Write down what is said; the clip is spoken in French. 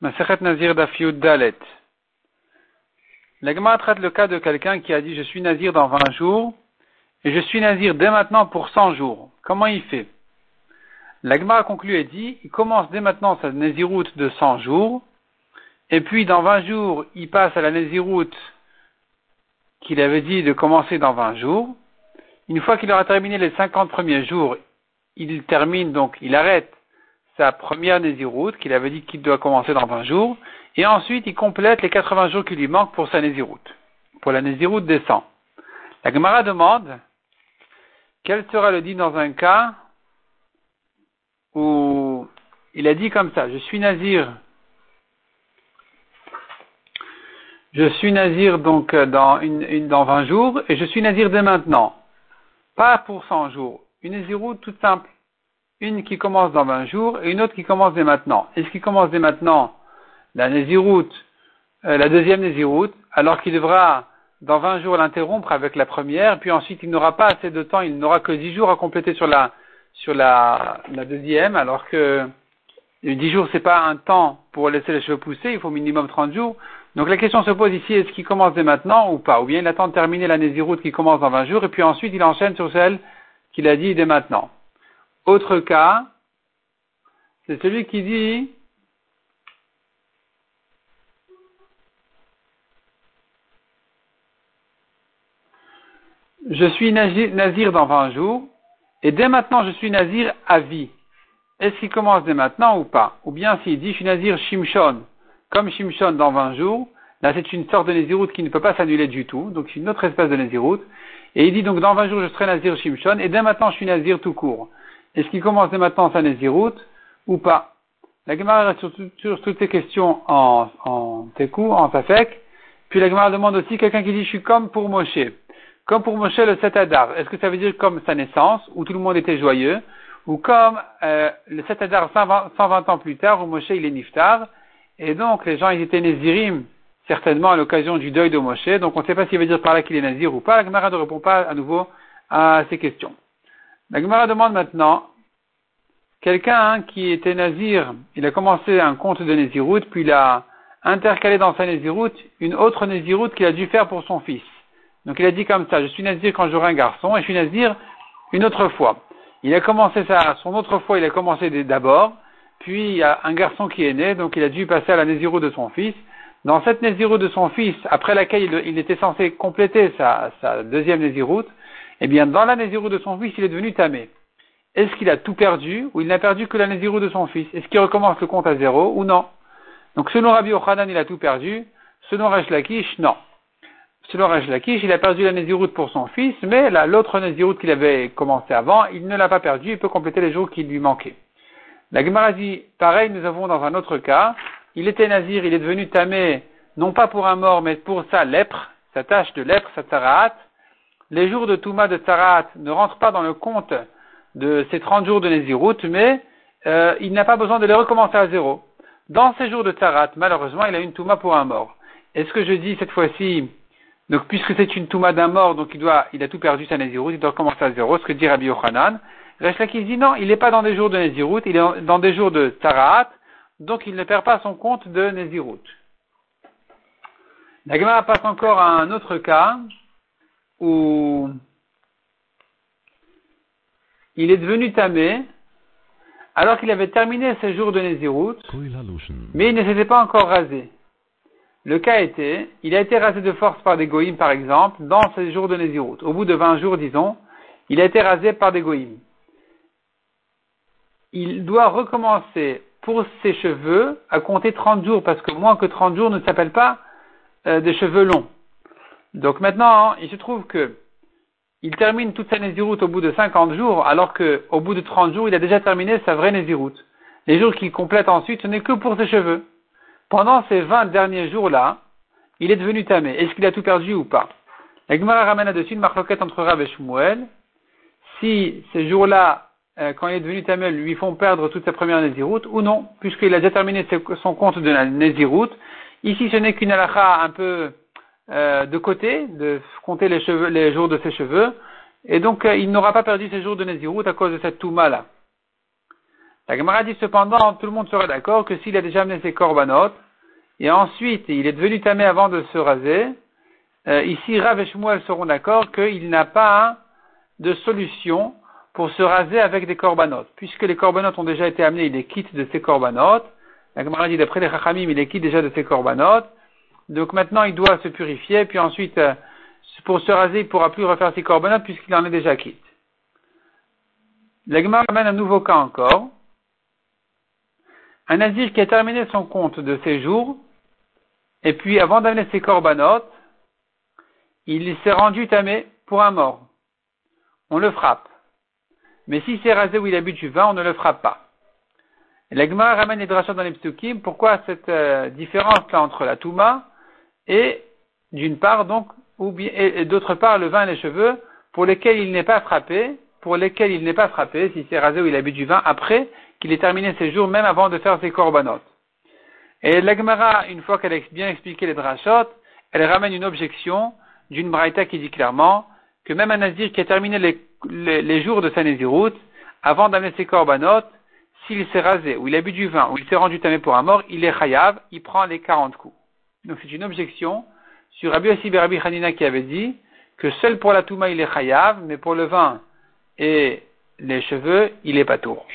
Maseret Nazir Dafiud Dalet. L'Agma traite le cas de quelqu'un qui a dit je suis Nazir dans 20 jours et je suis Nazir dès maintenant pour 100 jours. Comment il fait? L'Agma a conclu et dit il commence dès maintenant sa Naziroute de 100 jours et puis dans 20 jours il passe à la Naziroute qu'il avait dit de commencer dans 20 jours. Une fois qu'il aura terminé les 50 premiers jours, il termine donc, il arrête sa première Néziroute qu'il avait dit qu'il doit commencer dans 20 jours, et ensuite il complète les 80 jours qui lui manquent pour sa Néziroute, pour la Néziroute des 100. La Gemara demande quel sera le dit dans un cas où il a dit comme ça, je suis Nazir, je suis Nazir donc dans, une, dans 20 jours, et je suis Nazir dès maintenant, pas pour 100 jours, une Néziroute toute simple une qui commence dans 20 jours et une autre qui commence dès maintenant. Et ce qui commence dès maintenant, la Néziroute, euh, la deuxième Néziroute, alors qu'il devra dans 20 jours l'interrompre avec la première, puis ensuite il n'aura pas assez de temps, il n'aura que 10 jours à compléter sur la, sur la, la deuxième, alors que 10 jours c'est pas un temps pour laisser les cheveux pousser, il faut minimum 30 jours. Donc la question se pose ici, est-ce qu'il commence dès maintenant ou pas? Ou bien il attend de terminer la Néziroute qui commence dans 20 jours, et puis ensuite il enchaîne sur celle qu'il a dit dès maintenant. Autre cas, c'est celui qui dit Je suis nazir dans 20 jours, et dès maintenant je suis nazir à vie. Est-ce qu'il commence dès maintenant ou pas? Ou bien s'il dit je suis nazir Shimshon, comme Shimshon dans 20 jours, là c'est une sorte de naziroute qui ne peut pas s'annuler du tout, donc c'est une autre espèce de naziroute, et il dit donc dans 20 jours je serai nazir Shimshon, et dès maintenant je suis nazir tout court. Est-ce qu'il commence maintenant sa Néziroute ou pas La Gemara reste sur, toutes ces questions en, en Tekou, en Tafek. Puis la Gemara demande aussi quelqu'un qui dit je suis comme pour Moshe. Comme pour Moshe le 7 Adar. Est-ce que ça veut dire comme sa naissance, où tout le monde était joyeux, ou comme euh, le 7 Adar 120, ans plus tard, où Moshe il est niftar, et donc les gens ils étaient Nézirim, certainement à l'occasion du deuil de Moshe, donc on ne sait pas s'il veut dire par là qu'il est Nazir ou pas, la Gemara ne répond pas à nouveau à ces questions. La Gemara demande maintenant, quelqu'un hein, qui était nazir, il a commencé un compte de Néziroute, puis il a intercalé dans sa Néziroute une autre Néziroute qu'il a dû faire pour son fils. Donc il a dit comme ça, je suis nazir quand j'aurai un garçon, et je suis nazir une autre fois. Il a commencé ça, son autre fois, il a commencé d'abord, puis il y a un garçon qui est né, donc il a dû passer à la Néziroute de son fils. Dans cette Néziroute de son fils, après laquelle il, était censé compléter sa, sa deuxième Néziroute, eh bien, dans la Nézirou de son fils, il est devenu tamé. Est-ce qu'il a tout perdu ou il n'a perdu que la Nézirou de son fils? Est-ce qu'il recommence le compte à zéro ou non? Donc, selon Rabbi Ochanan, il a tout perdu. Selon Raj Lakish, non. Selon Raj Lakish, il a perdu la Nézirut pour son fils, mais l'autre Nézirut qu'il avait commencé avant, il ne l'a pas perdu, il peut compléter les jours qui lui manquaient. La Gemara pareil, nous avons dans un autre cas, il était nazir, il est devenu tamé, non pas pour un mort, mais pour sa lèpre, sa tâche de lèpre, sa taraat, les jours de Touma de Tzarat ne rentrent pas dans le compte de ces 30 jours de Nézirut, mais euh, il n'a pas besoin de les recommencer à zéro. Dans ces jours de Tzarat, malheureusement, il a une Touma pour un mort. Est-ce que je dis cette fois-ci, donc puisque c'est une Touma d'un mort, donc il doit, il a tout perdu sa Nézirut, il doit recommencer à zéro, ce que dit Rabbi Yochanan. qui dit non, il n'est pas dans des jours de Nézirut, il est dans des jours de Tzarat, donc il ne perd pas son compte de Nézirut. La passe encore à un autre cas, où il est devenu tamé alors qu'il avait terminé ses jours de Nézirut, mais il ne s'était pas encore rasé. Le cas était, il a été rasé de force par des goïms, par exemple, dans ses jours de Nézirut. Au bout de 20 jours, disons, il a été rasé par des goïms. Il doit recommencer pour ses cheveux à compter 30 jours, parce que moins que 30 jours ne s'appelle pas euh, des cheveux longs. Donc maintenant, il se trouve que il termine toute sa Néziroute au bout de 50 jours, alors qu'au bout de 30 jours, il a déjà terminé sa vraie Néziroute. Les jours qu'il complète ensuite, ce n'est que pour ses cheveux. Pendant ces 20 derniers jours-là, il est devenu tamé. Est-ce qu'il a tout perdu ou pas? La Gemara ramène là-dessus une marloquette entre Rav et Shmuel. Si ces jours-là, euh, quand il est devenu tamé, lui font perdre toute sa première Néziroute, ou non, puisqu'il a déjà terminé son compte de la Néziroute. Ici, ce n'est qu'une halakha un peu euh, de côté, de compter les, jours de ses cheveux, et donc euh, il n'aura pas perdu ses jours de Nézirut à cause de cette Touma là. La Gemara dit cependant, tout le monde serait d'accord que s'il a déjà amené ses corbanotes, et ensuite il est devenu tamé avant de se raser, euh, ici Rav et Shmuel seront d'accord qu'il n'a pas de solution pour se raser avec des corbanotes. Puisque les corbanotes ont déjà été amenés, il est quitte de ses corbanotes. La Gemara dit d'après les Chachamim, il est quitte déjà de ses corbanotes. Donc maintenant il doit se purifier, puis ensuite euh, pour se raser, il ne pourra plus refaire ses corbanotes puisqu'il en est déjà quitte. La Gemara amène un nouveau cas encore. Un nazir qui a terminé son compte de séjour, et puis avant d'amener ses corbanotes, il s'est rendu tamé pour un mort. On le frappe. Mais s'il s'est rasé où il habite du vin, on ne le frappe pas. L'Agma ramène les drachas dans les psukim. Pourquoi cette euh, différence-là entre la touma et, d'une part, donc, ou bien, et, d'autre part, le vin et les cheveux, pour lesquels il n'est pas frappé, pour lesquels il n'est pas frappé, s'il s'est rasé où il habite du vin, après qu'il ait terminé ses jours, même avant de faire ses corbanotes. Et l'Agmara, une fois qu'elle a bien expliqué les drachot, elle ramène une objection d'une braïta qui dit clairement que même un nazir qui a terminé les, jours de sa naziroute, avant d'amener ses corbanotes, s'il s'est rasé, ou il a bu du vin, ou il s'est rendu tamé pour un mort, il est chayav, il prend les 40 coups. Donc c'est une objection sur Rabbi Yossi Rabbi Hanina qui avait dit que seul pour la touma il est chayav, mais pour le vin et les cheveux, il est pas tour.